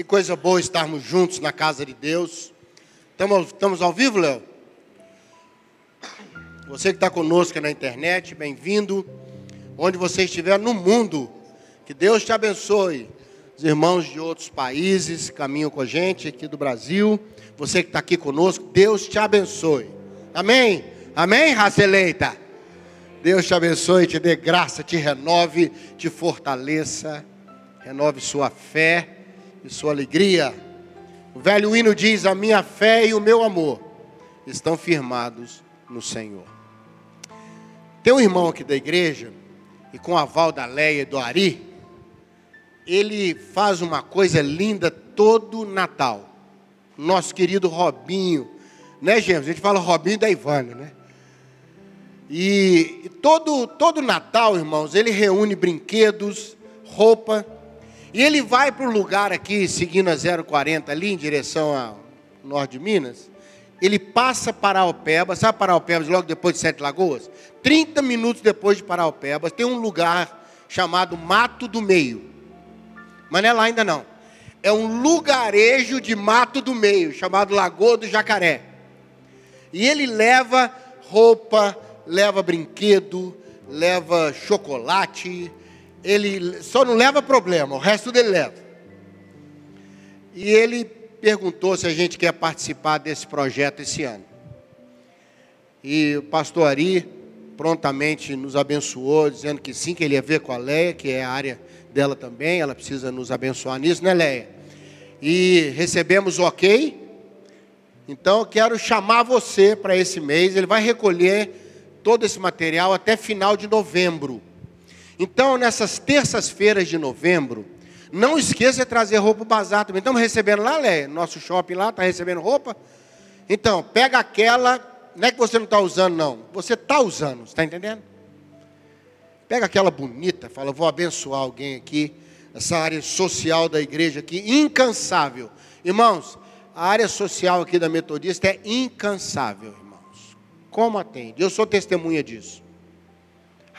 Que coisa boa estarmos juntos na casa de Deus. Estamos, ao vivo, Léo? Você que está conosco na internet, bem-vindo. Onde você estiver no mundo, que Deus te abençoe. Os irmãos de outros países caminham com a gente aqui do Brasil. Você que está aqui conosco, Deus te abençoe. Amém? Amém, raça eleita? Deus te abençoe, te dê graça, te renove, te fortaleça, renove sua fé e sua alegria. O velho hino diz: A minha fé e o meu amor estão firmados no Senhor. Tem um irmão aqui da igreja, e com a aval da Leia e do Ari, ele faz uma coisa linda todo Natal. Nosso querido Robinho, né, James? A gente fala Robinho da Ivana, né? E todo, todo Natal, irmãos, ele reúne brinquedos, roupa, e ele vai para o lugar aqui, seguindo a 040 ali, em direção ao norte de Minas. Ele passa Paraupebas, sabe Paraupebas, logo depois de Sete Lagoas? 30 minutos depois de Paraupebas, tem um lugar chamado Mato do Meio. Mas não é lá ainda não. É um lugarejo de Mato do Meio, chamado Lagoa do Jacaré. E ele leva roupa, leva brinquedo, leva chocolate, ele só não leva problema, o resto dele leva. E ele perguntou se a gente quer participar desse projeto esse ano. E o pastor Ari prontamente nos abençoou, dizendo que sim, que ele ia ver com a Leia, que é a área dela também, ela precisa nos abençoar nisso, né, Leia? E recebemos o ok. Então eu quero chamar você para esse mês, ele vai recolher todo esse material até final de novembro. Então, nessas terças-feiras de novembro, não esqueça de trazer roupa bazar também. Estamos recebendo lá, Lé, nosso shopping lá, está recebendo roupa. Então, pega aquela, não é que você não está usando, não. Você está usando, está entendendo? Pega aquela bonita, fala, vou abençoar alguém aqui, essa área social da igreja aqui, incansável. Irmãos, a área social aqui da Metodista é incansável, irmãos. Como atende? Eu sou testemunha disso.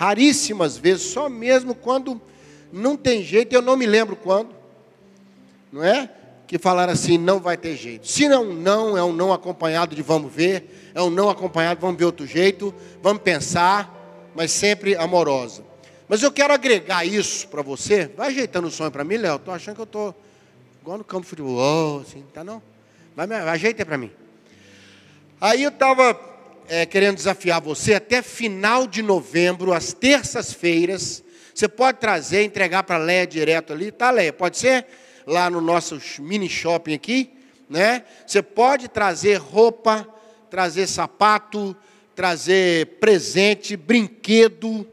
Raríssimas vezes, só mesmo quando não tem jeito, eu não me lembro quando, não é? Que falaram assim, não vai ter jeito. Se não, não, é um não acompanhado de vamos ver, é um não acompanhado, vamos ver outro jeito, vamos pensar, mas sempre amorosa. Mas eu quero agregar isso para você. Vai ajeitando o sonho para mim, Léo. Estou achando que eu estou igual no campo de futebol, assim, tá não? Vai, ajeita para mim. Aí eu estava é, querendo desafiar você, até final de novembro, às terças-feiras, você pode trazer, entregar para a Leia direto ali, tá, Leia? Pode ser? Lá no nosso mini shopping aqui, né? Você pode trazer roupa, trazer sapato, trazer presente, brinquedo,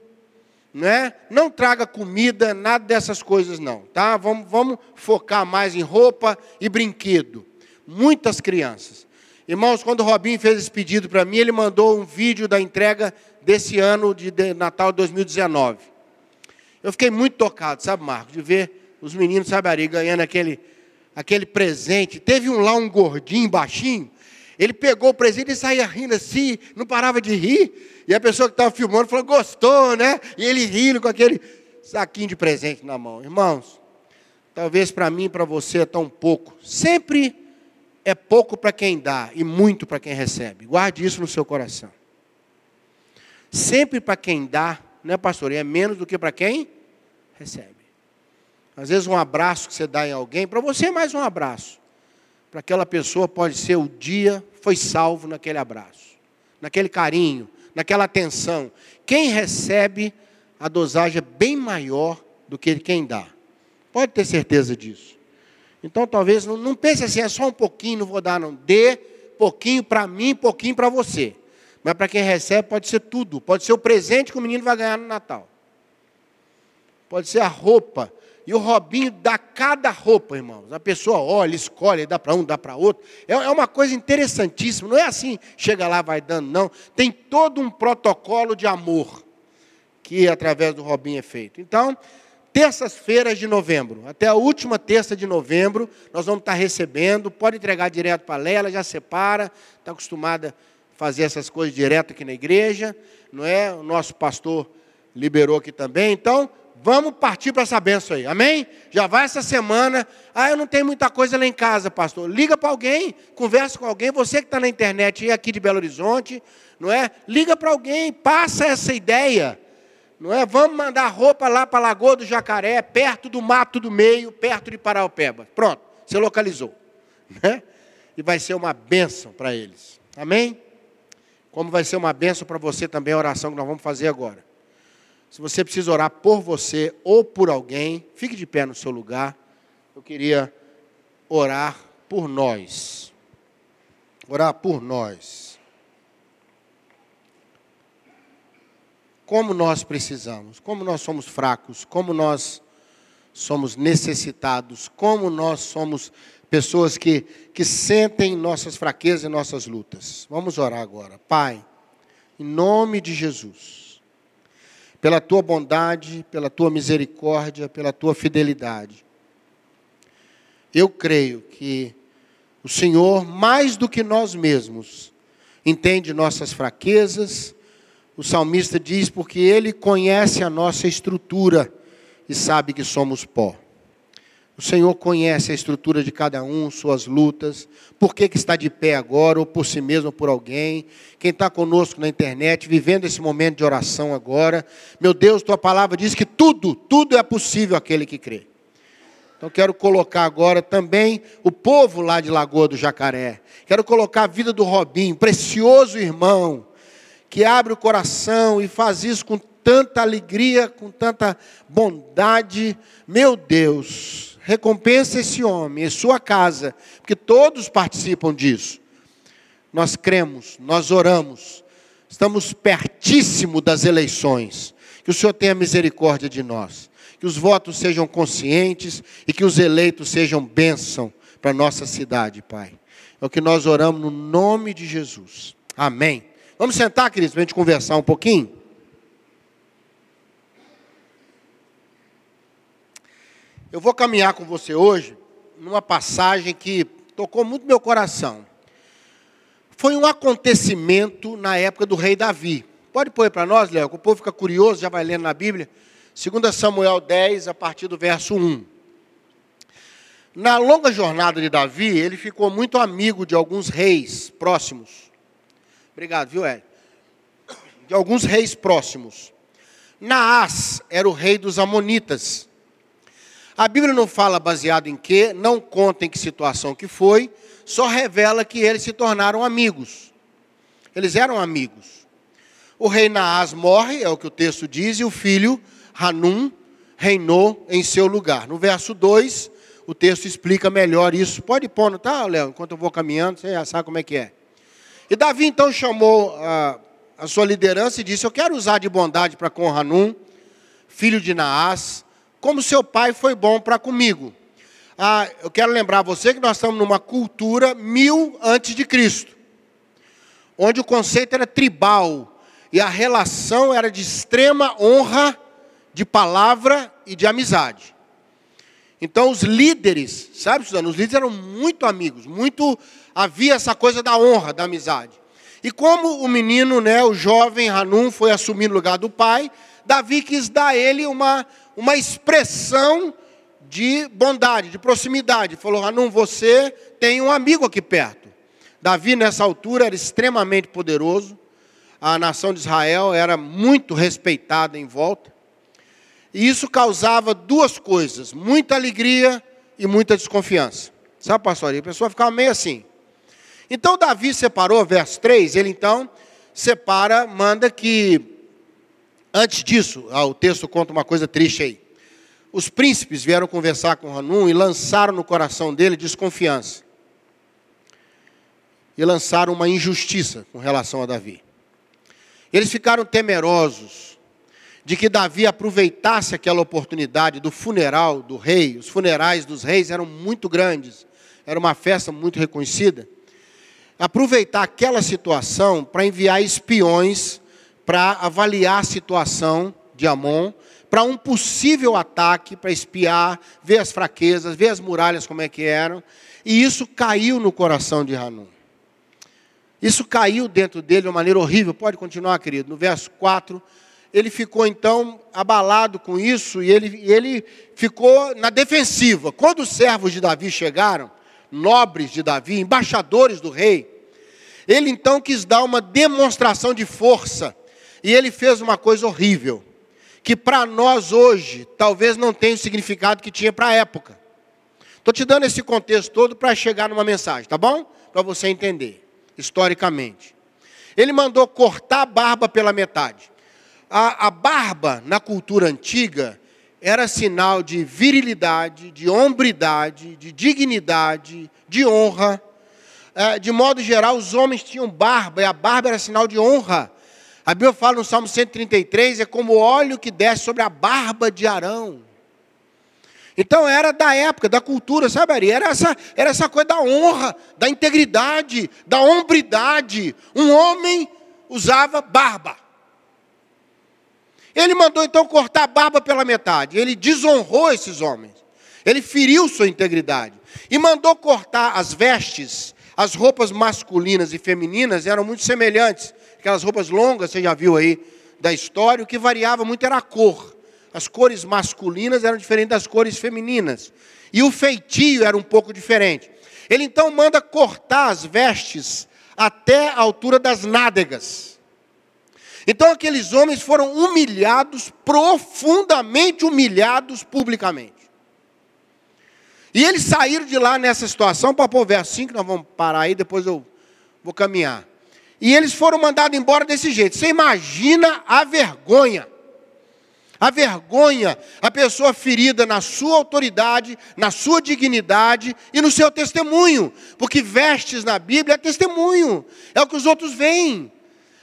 né? Não traga comida, nada dessas coisas não, tá? Vamos, vamos focar mais em roupa e brinquedo. Muitas crianças. Irmãos, quando o Robinho fez esse pedido para mim, ele mandou um vídeo da entrega desse ano de Natal 2019. Eu fiquei muito tocado, sabe, Marcos, de ver os meninos, sabe, Ari, ganhando aquele, aquele presente. Teve um lá, um gordinho, baixinho. Ele pegou o presente e saía rindo assim, não parava de rir. E a pessoa que estava filmando falou, gostou, né? E ele rindo com aquele saquinho de presente na mão. Irmãos, talvez para mim e para você é tão pouco. Sempre é pouco para quem dá e muito para quem recebe. Guarde isso no seu coração. Sempre para quem dá, né, pastor? É menos do que para quem recebe. Às vezes um abraço que você dá em alguém, para você é mais um abraço. Para aquela pessoa pode ser o dia foi salvo naquele abraço, naquele carinho, naquela atenção. Quem recebe a dosagem é bem maior do que quem dá. Pode ter certeza disso. Então talvez não, não pense assim, é só um pouquinho, não vou dar, não. Dê pouquinho para mim, pouquinho para você. Mas para quem recebe pode ser tudo. Pode ser o presente que o menino vai ganhar no Natal. Pode ser a roupa. E o Robinho dá cada roupa, irmãos. A pessoa olha, escolhe, dá para um, dá para outro. É, é uma coisa interessantíssima. Não é assim, chega lá, vai dando, não. Tem todo um protocolo de amor que através do Robinho é feito. Então, terças-feiras de novembro, até a última terça de novembro, nós vamos estar recebendo. Pode entregar direto para a ela já separa, está acostumada a fazer essas coisas direto aqui na igreja, não é? O nosso pastor liberou aqui também. Então, Vamos partir para essa benção aí, amém? Já vai essa semana. Ah, eu não tenho muita coisa lá em casa, pastor. Liga para alguém, conversa com alguém. Você que está na internet e aqui de Belo Horizonte, não é? Liga para alguém, passa essa ideia, não é? Vamos mandar roupa lá para a Lagoa do Jacaré, perto do Mato do Meio, perto de Paraupeba. Pronto, você localizou, né? E vai ser uma benção para eles, amém? Como vai ser uma benção para você também a oração que nós vamos fazer agora. Se você precisa orar por você ou por alguém, fique de pé no seu lugar. Eu queria orar por nós. Orar por nós. Como nós precisamos, como nós somos fracos, como nós somos necessitados, como nós somos pessoas que, que sentem nossas fraquezas e nossas lutas. Vamos orar agora. Pai, em nome de Jesus pela tua bondade, pela tua misericórdia, pela tua fidelidade. Eu creio que o Senhor, mais do que nós mesmos, entende nossas fraquezas. O salmista diz porque ele conhece a nossa estrutura e sabe que somos pó. O Senhor conhece a estrutura de cada um, suas lutas, por que, que está de pé agora, ou por si mesmo, ou por alguém. Quem está conosco na internet, vivendo esse momento de oração agora. Meu Deus, tua palavra diz que tudo, tudo é possível aquele que crê. Então quero colocar agora também o povo lá de Lagoa do Jacaré. Quero colocar a vida do Robinho, precioso irmão, que abre o coração e faz isso com tanta alegria, com tanta bondade. Meu Deus, recompensa esse homem e sua casa, porque todos participam disso. Nós cremos, nós oramos, estamos pertíssimo das eleições. Que o Senhor tenha misericórdia de nós, que os votos sejam conscientes e que os eleitos sejam bênção para nossa cidade, Pai. É o que nós oramos no nome de Jesus. Amém. Vamos sentar, queridos, para a gente conversar um pouquinho? Eu vou caminhar com você hoje numa passagem que tocou muito meu coração. Foi um acontecimento na época do rei Davi. Pode pôr para nós, Léo, que o povo fica curioso, já vai lendo na Bíblia. 2 Samuel 10, a partir do verso 1. Na longa jornada de Davi, ele ficou muito amigo de alguns reis próximos. Obrigado, viu, Hélio? De alguns reis próximos. Naás era o rei dos Amonitas. A Bíblia não fala baseado em quê, não conta em que situação que foi, só revela que eles se tornaram amigos. Eles eram amigos. O rei Naás morre, é o que o texto diz, e o filho Hanum reinou em seu lugar. No verso 2, o texto explica melhor isso. Pode pôr, não tá, Léo? Enquanto eu vou caminhando, você já sabe como é que é. E Davi então chamou a, a sua liderança e disse: Eu quero usar de bondade para com Hanum, filho de Naás, como seu pai foi bom para comigo. Ah, eu quero lembrar você que nós estamos numa cultura mil antes de Cristo, onde o conceito era tribal e a relação era de extrema honra, de palavra e de amizade. Então os líderes, sabe, Suzana, os líderes eram muito amigos, muito havia essa coisa da honra, da amizade. E como o menino, né, o jovem Hanum foi assumir o lugar do pai, Davi quis dar a ele uma, uma expressão de bondade, de proximidade. Falou: Hanum, você tem um amigo aqui perto. Davi, nessa altura, era extremamente poderoso. A nação de Israel era muito respeitada em volta. E isso causava duas coisas: muita alegria e muita desconfiança. Sabe, pastor? a pessoa ficava meio assim. Então, Davi separou, verso 3, ele então separa, manda que Antes disso, ah, o texto conta uma coisa triste aí. Os príncipes vieram conversar com Hanum e lançaram no coração dele desconfiança. E lançaram uma injustiça com relação a Davi. Eles ficaram temerosos de que Davi aproveitasse aquela oportunidade do funeral do rei. Os funerais dos reis eram muito grandes, era uma festa muito reconhecida. Aproveitar aquela situação para enviar espiões para avaliar a situação de Amon, para um possível ataque, para espiar, ver as fraquezas, ver as muralhas como é que eram. E isso caiu no coração de Hanun. Isso caiu dentro dele de uma maneira horrível. Pode continuar, querido. No verso 4, ele ficou então abalado com isso e ele, ele ficou na defensiva. Quando os servos de Davi chegaram, nobres de Davi, embaixadores do rei, ele então quis dar uma demonstração de força e ele fez uma coisa horrível, que para nós hoje talvez não tenha o significado que tinha para a época. Estou te dando esse contexto todo para chegar numa mensagem, tá bom? Para você entender, historicamente. Ele mandou cortar a barba pela metade. A, a barba, na cultura antiga, era sinal de virilidade, de hombridade, de dignidade, de honra. É, de modo geral, os homens tinham barba, e a barba era sinal de honra. A Bíblia fala no Salmo 133, é como óleo que desce sobre a barba de Arão. Então era da época, da cultura, sabe, Ari? Era essa, era essa coisa da honra, da integridade, da hombridade. Um homem usava barba. Ele mandou então cortar a barba pela metade. Ele desonrou esses homens. Ele feriu sua integridade. E mandou cortar as vestes. As roupas masculinas e femininas eram muito semelhantes aquelas roupas longas, você já viu aí da história, o que variava muito era a cor. As cores masculinas eram diferentes das cores femininas. E o feitio era um pouco diferente. Ele então manda cortar as vestes até a altura das nádegas. Então aqueles homens foram humilhados, profundamente humilhados publicamente. E eles saíram de lá nessa situação, para pôr verso 5, nós vamos parar aí, depois eu vou caminhar. E eles foram mandados embora desse jeito. Você imagina a vergonha. A vergonha, a pessoa ferida na sua autoridade, na sua dignidade e no seu testemunho. Porque vestes na Bíblia é testemunho, é o que os outros veem.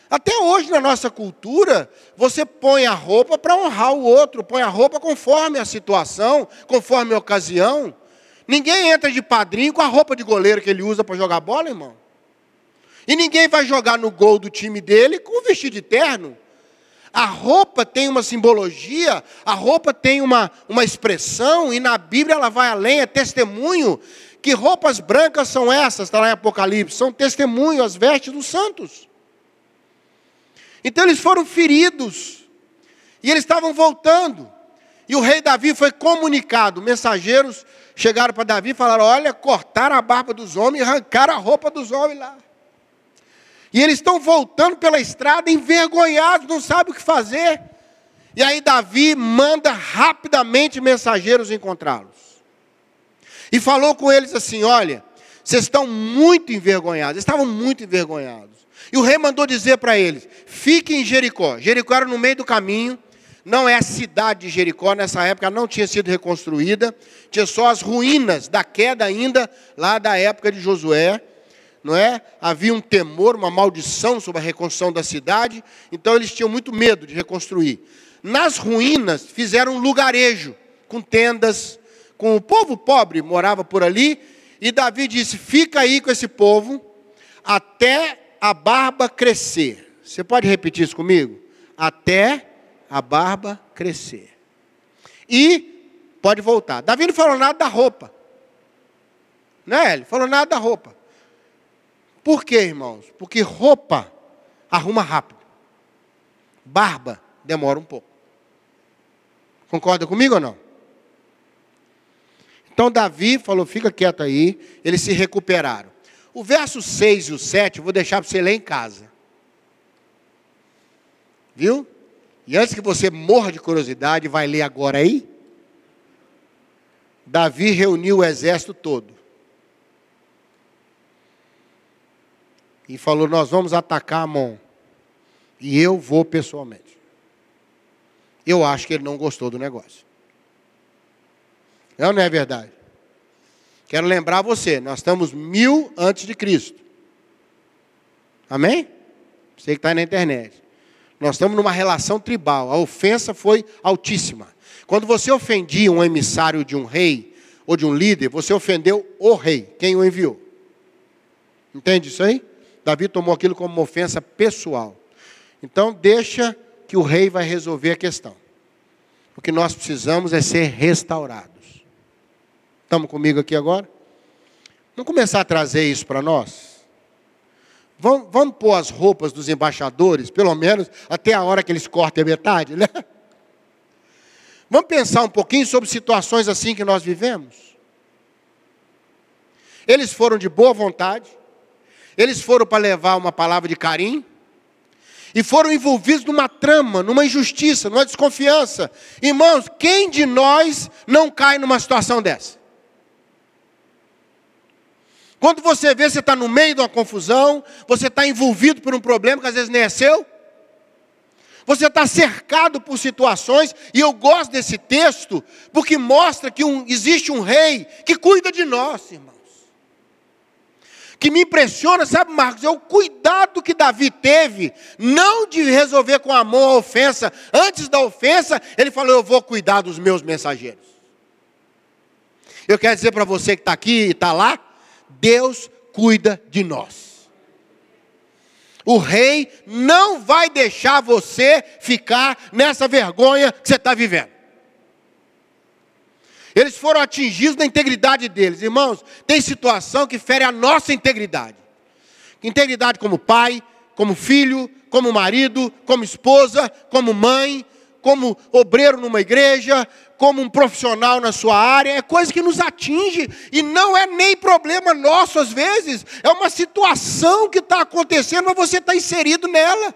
Até hoje na nossa cultura, você põe a roupa para honrar o outro, põe a roupa conforme a situação, conforme a ocasião. Ninguém entra de padrinho com a roupa de goleiro que ele usa para jogar bola, irmão. E ninguém vai jogar no gol do time dele com o vestido de terno. A roupa tem uma simbologia, a roupa tem uma, uma expressão, e na Bíblia ela vai além, é testemunho. Que roupas brancas são essas? Está lá em Apocalipse. São testemunho, as vestes dos santos. Então eles foram feridos. E eles estavam voltando. E o rei Davi foi comunicado. Mensageiros chegaram para Davi e falaram: Olha, cortaram a barba dos homens e arrancaram a roupa dos homens lá. E eles estão voltando pela estrada envergonhados, não sabem o que fazer. E aí Davi manda rapidamente mensageiros encontrá-los. E falou com eles assim: Olha, vocês estão muito envergonhados. Eles estavam muito envergonhados. E o rei mandou dizer para eles: Fiquem em Jericó. Jericó era no meio do caminho. Não é a cidade de Jericó, nessa época não tinha sido reconstruída. Tinha só as ruínas da queda ainda, lá da época de Josué não é? Havia um temor, uma maldição sobre a reconstrução da cidade, então eles tinham muito medo de reconstruir. Nas ruínas fizeram um lugarejo com tendas, com o povo pobre morava por ali, e Davi disse: "Fica aí com esse povo até a barba crescer". Você pode repetir isso comigo? Até a barba crescer. E pode voltar. Davi não falou nada da roupa. Né? Ele falou nada da roupa. Por quê, irmãos? Porque roupa arruma rápido. Barba demora um pouco. Concorda comigo ou não? Então Davi falou: fica quieto aí. Eles se recuperaram. O verso 6 e o 7 eu vou deixar para você ler em casa. Viu? E antes que você morra de curiosidade, vai ler agora aí. Davi reuniu o exército todo. e falou: Nós vamos atacar Amon. E eu vou pessoalmente. Eu acho que ele não gostou do negócio. É ou não é verdade? Quero lembrar você, nós estamos mil antes de Cristo. Amém? Você que está na internet. Nós estamos numa relação tribal. A ofensa foi altíssima. Quando você ofendia um emissário de um rei ou de um líder, você ofendeu o rei, quem o enviou. Entende isso aí? Davi tomou aquilo como uma ofensa pessoal. Então, deixa que o rei vai resolver a questão. O que nós precisamos é ser restaurados. Estamos comigo aqui agora? Vamos começar a trazer isso para nós? Vamos, vamos pôr as roupas dos embaixadores, pelo menos até a hora que eles cortem a metade, né? Vamos pensar um pouquinho sobre situações assim que nós vivemos. Eles foram de boa vontade, eles foram para levar uma palavra de carinho, e foram envolvidos numa trama, numa injustiça, numa desconfiança. Irmãos, quem de nós não cai numa situação dessa? Quando você vê, você está no meio de uma confusão, você está envolvido por um problema que às vezes nem é seu, você está cercado por situações, e eu gosto desse texto, porque mostra que um, existe um rei que cuida de nós, irmãos. Que me impressiona, sabe, Marcos, é o cuidado que Davi teve, não de resolver com a mão a ofensa, antes da ofensa, ele falou: Eu vou cuidar dos meus mensageiros. Eu quero dizer para você que está aqui e está lá, Deus cuida de nós. O rei não vai deixar você ficar nessa vergonha que você está vivendo. Eles foram atingidos na integridade deles. Irmãos, tem situação que fere a nossa integridade. Integridade como pai, como filho, como marido, como esposa, como mãe, como obreiro numa igreja, como um profissional na sua área, é coisa que nos atinge e não é nem problema nosso às vezes, é uma situação que está acontecendo, mas você está inserido nela.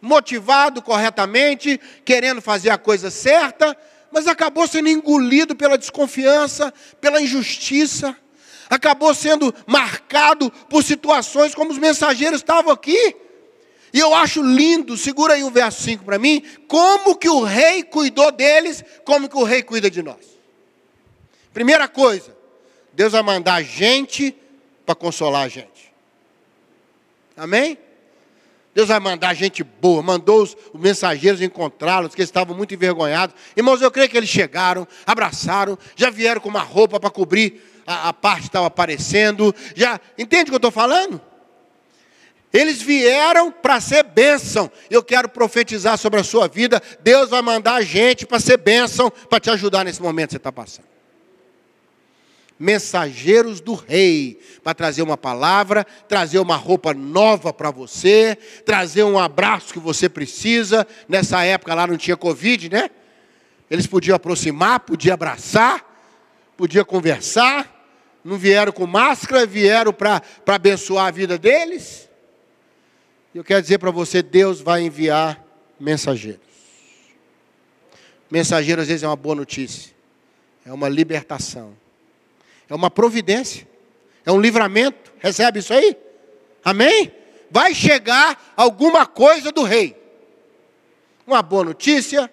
Motivado corretamente, querendo fazer a coisa certa, mas acabou sendo engolido pela desconfiança, pela injustiça, acabou sendo marcado por situações como os mensageiros estavam aqui. E eu acho lindo, segura aí o verso 5 para mim, como que o rei cuidou deles, como que o rei cuida de nós. Primeira coisa, Deus vai mandar gente para consolar a gente. Amém? Deus vai mandar gente boa, mandou os, os mensageiros encontrá-los, que estavam muito envergonhados. Irmãos, eu creio que eles chegaram, abraçaram, já vieram com uma roupa para cobrir a, a parte que estava aparecendo. Já, entende o que eu estou falando? Eles vieram para ser bênção. Eu quero profetizar sobre a sua vida. Deus vai mandar gente para ser bênção, para te ajudar nesse momento que você está passando. Mensageiros do rei, para trazer uma palavra, trazer uma roupa nova para você, trazer um abraço que você precisa. Nessa época lá não tinha Covid, né? Eles podiam aproximar, podiam abraçar, podiam conversar. Não vieram com máscara, vieram para abençoar a vida deles. Eu quero dizer para você, Deus vai enviar mensageiros. Mensageiro às vezes é uma boa notícia, é uma libertação, é uma providência, é um livramento. Recebe isso aí? Amém? Vai chegar alguma coisa do rei. Uma boa notícia,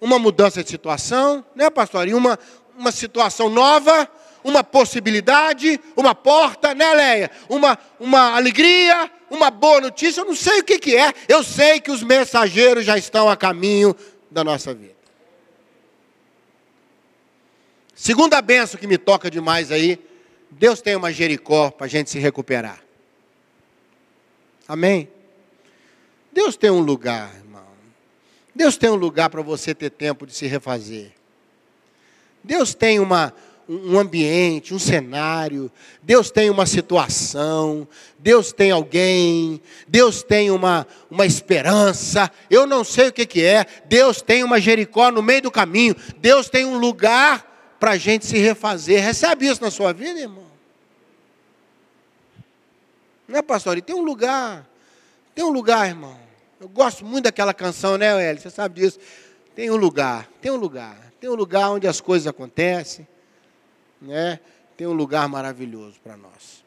uma mudança de situação, né, pastor? E uma, uma situação nova, uma possibilidade, uma porta, né, Leia? Uma, uma alegria, uma boa notícia, eu não sei o que, que é, eu sei que os mensageiros já estão a caminho da nossa vida. Segunda benção que me toca demais aí, Deus tem uma Jericó para a gente se recuperar. Amém? Deus tem um lugar, irmão. Deus tem um lugar para você ter tempo de se refazer. Deus tem uma, um ambiente, um cenário, Deus tem uma situação, Deus tem alguém, Deus tem uma, uma esperança, eu não sei o que, que é, Deus tem uma Jericó no meio do caminho, Deus tem um lugar para a gente se refazer. Recebe isso na sua vida, irmão? Não é, pastor? E tem um lugar, tem um lugar, irmão. Eu gosto muito daquela canção, né, Eli? Você sabe disso. Tem um lugar, tem um lugar, tem um lugar onde as coisas acontecem né, tem um lugar maravilhoso para nós.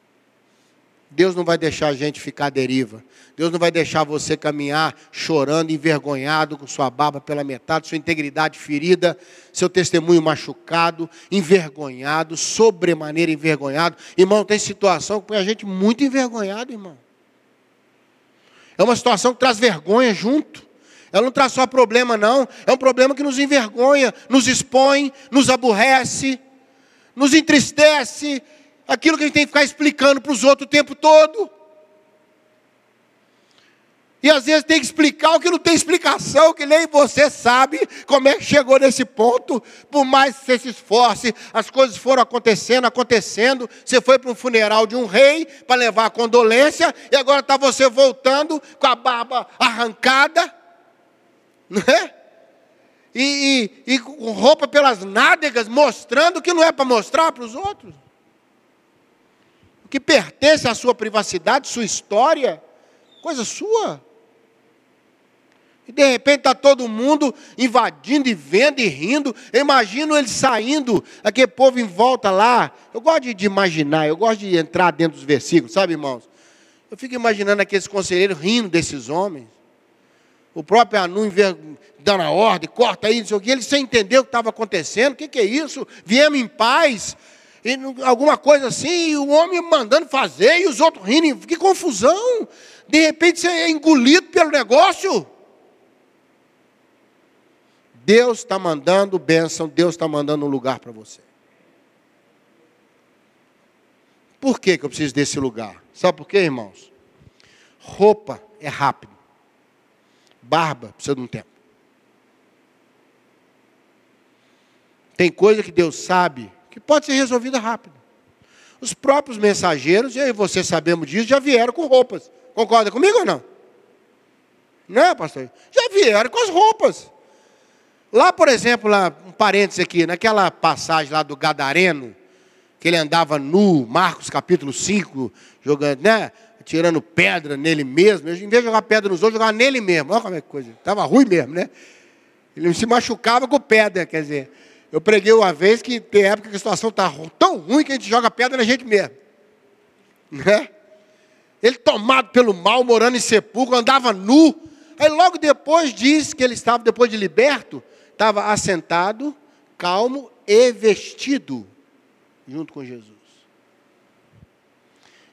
Deus não vai deixar a gente ficar à deriva. Deus não vai deixar você caminhar chorando, envergonhado, com sua barba pela metade, sua integridade ferida, seu testemunho machucado, envergonhado, sobremaneira envergonhado. Irmão, tem situação que põe a gente muito envergonhado, irmão. É uma situação que traz vergonha junto. Ela não traz só problema, não. É um problema que nos envergonha, nos expõe, nos aborrece nos entristece, aquilo que a gente tem que ficar explicando para os outros o tempo todo. E às vezes tem que explicar o que não tem explicação, que nem você sabe como é que chegou nesse ponto. Por mais que você se esforce, as coisas foram acontecendo, acontecendo. Você foi para um funeral de um rei para levar a condolência, e agora está você voltando com a barba arrancada, não é? E, e, e com roupa pelas nádegas, mostrando o que não é para mostrar para os outros. O que pertence à sua privacidade, sua história, coisa sua. E de repente está todo mundo invadindo e vendo e rindo. Eu imagino eles saindo, aquele povo em volta lá. Eu gosto de, imaginar, eu gosto de entrar dentro dos versículos, sabe, irmãos? Eu fico imaginando aqueles conselheiros rindo desses homens. O próprio Anu dando a ordem, corta aí, não sei o que. Eles sem entender o que estava acontecendo. O que, que é isso? Viemos em paz. E, alguma coisa assim, e o homem mandando fazer, e os outros rindo. Que confusão! De repente você é engolido pelo negócio. Deus está mandando bênção, Deus está mandando um lugar para você. Por que, que eu preciso desse lugar? Sabe por quê, irmãos? Roupa é rápido. Barba precisa de um tempo. Tem coisa que Deus sabe que pode ser resolvida rápido. Os próprios mensageiros, eu e você sabemos disso, já vieram com roupas. Concorda comigo ou não? Não é, pastor? Já vieram com as roupas. Lá, por exemplo, lá, um parênteses aqui, naquela passagem lá do Gadareno, que ele andava nu, Marcos capítulo 5, jogando, né? Tirando pedra nele mesmo. Em vez de jogar pedra nos outros, jogava nele mesmo. Olha como é que coisa. Estava ruim mesmo, né? Ele se machucava com pedra, quer dizer. Eu preguei uma vez que tem época que a situação está tão ruim que a gente joga pedra na gente mesmo. Né? Ele tomado pelo mal, morando em sepulcro, andava nu. Aí logo depois diz que ele estava, depois de liberto, estava assentado, calmo e vestido junto com Jesus.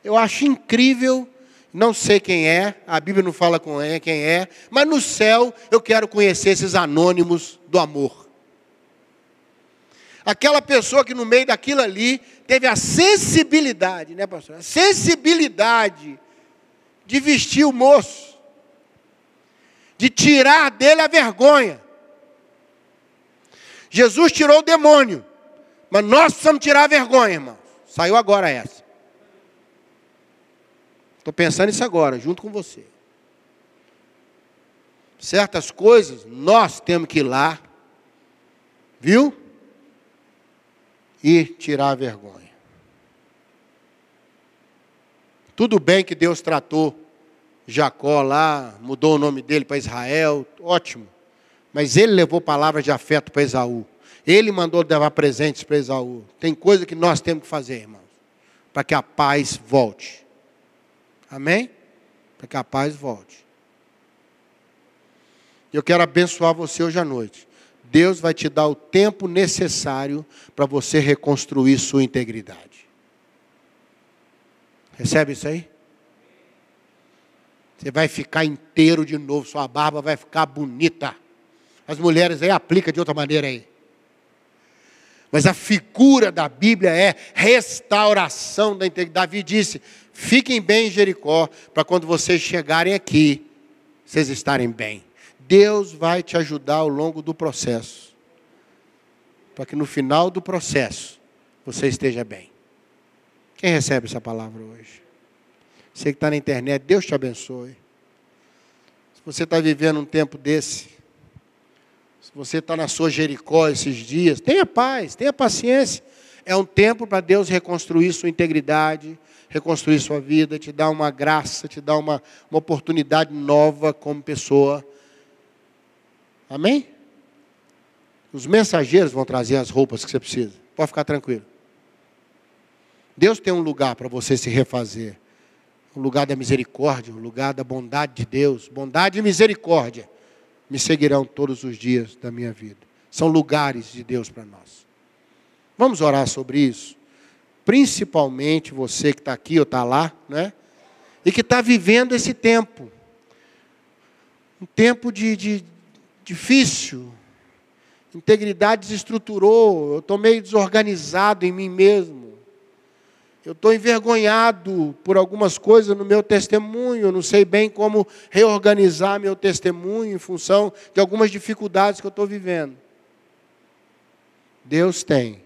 Eu acho incrível, não sei quem é, a Bíblia não fala com quem é, mas no céu eu quero conhecer esses anônimos do amor. Aquela pessoa que no meio daquilo ali teve a sensibilidade, né, pastor? A sensibilidade de vestir o moço, de tirar dele a vergonha, Jesus tirou o demônio, mas nós precisamos tirar a vergonha, irmão. Saiu agora essa. Estou pensando nisso agora, junto com você. Certas coisas nós temos que ir lá, viu? E tirar a vergonha. Tudo bem que Deus tratou Jacó lá, mudou o nome dele para Israel, ótimo. Mas ele levou palavras de afeto para Esaú. Ele mandou levar presentes para Esaú. Tem coisa que nós temos que fazer, irmãos, para que a paz volte. Amém? Para que a paz volte. Eu quero abençoar você hoje à noite. Deus vai te dar o tempo necessário para você reconstruir sua integridade. Recebe isso aí? Você vai ficar inteiro de novo, sua barba vai ficar bonita. As mulheres aí aplicam de outra maneira aí. Mas a figura da Bíblia é restauração da integridade. Davi disse: fiquem bem em Jericó, para quando vocês chegarem aqui, vocês estarem bem. Deus vai te ajudar ao longo do processo, para que no final do processo você esteja bem. Quem recebe essa palavra hoje? Você que está na internet, Deus te abençoe. Se você está vivendo um tempo desse, você está na sua Jericó esses dias, tenha paz, tenha paciência. É um tempo para Deus reconstruir sua integridade, reconstruir sua vida, te dar uma graça, te dar uma, uma oportunidade nova como pessoa. Amém? Os mensageiros vão trazer as roupas que você precisa. Pode ficar tranquilo. Deus tem um lugar para você se refazer. O lugar da misericórdia, o lugar da bondade de Deus. Bondade e misericórdia me seguirão todos os dias da minha vida. São lugares de Deus para nós. Vamos orar sobre isso. Principalmente você que está aqui ou está lá, né? E que está vivendo esse tempo. Um tempo de, de difícil. Integridade desestruturou. Eu estou meio desorganizado em mim mesmo. Eu estou envergonhado por algumas coisas no meu testemunho, não sei bem como reorganizar meu testemunho em função de algumas dificuldades que eu estou vivendo. Deus tem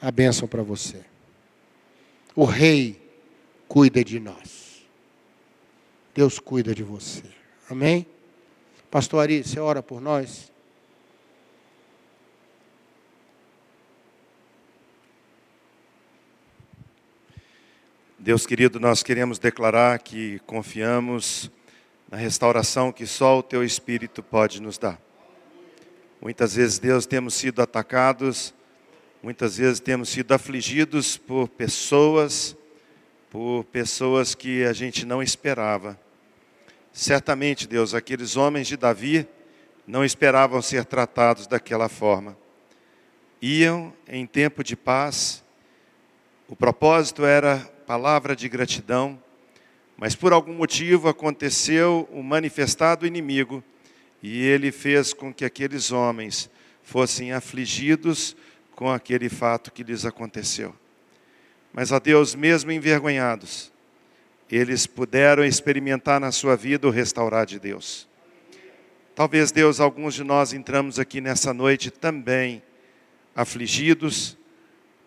a bênção para você. O Rei cuida de nós. Deus cuida de você. Amém? Pastor Ari, você ora por nós? Deus querido, nós queremos declarar que confiamos na restauração que só o Teu Espírito pode nos dar. Muitas vezes, Deus, temos sido atacados, muitas vezes temos sido afligidos por pessoas, por pessoas que a gente não esperava. Certamente, Deus, aqueles homens de Davi não esperavam ser tratados daquela forma. Iam em tempo de paz, o propósito era palavra de gratidão, mas por algum motivo aconteceu o manifestado inimigo e ele fez com que aqueles homens fossem afligidos com aquele fato que lhes aconteceu. Mas a Deus, mesmo envergonhados, eles puderam experimentar na sua vida o restaurar de Deus. Talvez, Deus, alguns de nós entramos aqui nessa noite também afligidos,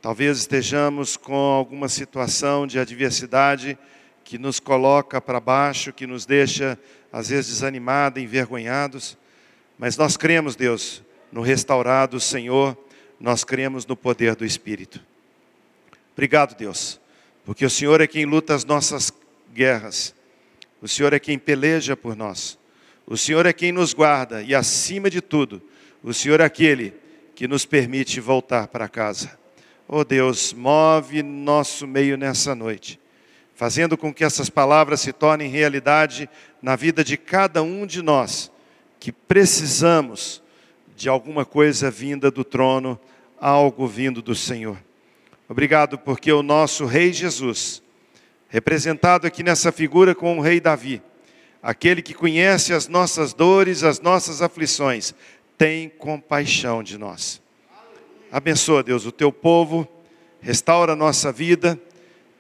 Talvez estejamos com alguma situação de adversidade que nos coloca para baixo, que nos deixa, às vezes, desanimados, envergonhados. Mas nós cremos, Deus, no restaurado Senhor, nós cremos no poder do Espírito. Obrigado, Deus, porque o Senhor é quem luta as nossas guerras, o Senhor é quem peleja por nós, o Senhor é quem nos guarda e, acima de tudo, o Senhor é aquele que nos permite voltar para casa. Oh Deus, move nosso meio nessa noite, fazendo com que essas palavras se tornem realidade na vida de cada um de nós, que precisamos de alguma coisa vinda do trono, algo vindo do Senhor. Obrigado porque o nosso Rei Jesus, representado aqui nessa figura com o Rei Davi, aquele que conhece as nossas dores, as nossas aflições, tem compaixão de nós. Abençoa, Deus, o teu povo, restaura a nossa vida,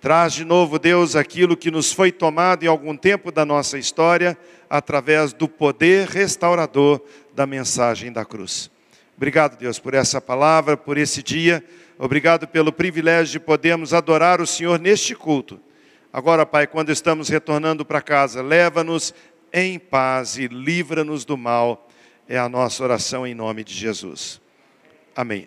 traz de novo, Deus, aquilo que nos foi tomado em algum tempo da nossa história, através do poder restaurador da mensagem da cruz. Obrigado, Deus, por essa palavra, por esse dia. Obrigado pelo privilégio de podermos adorar o Senhor neste culto. Agora, Pai, quando estamos retornando para casa, leva-nos em paz e livra-nos do mal. É a nossa oração em nome de Jesus. Amém.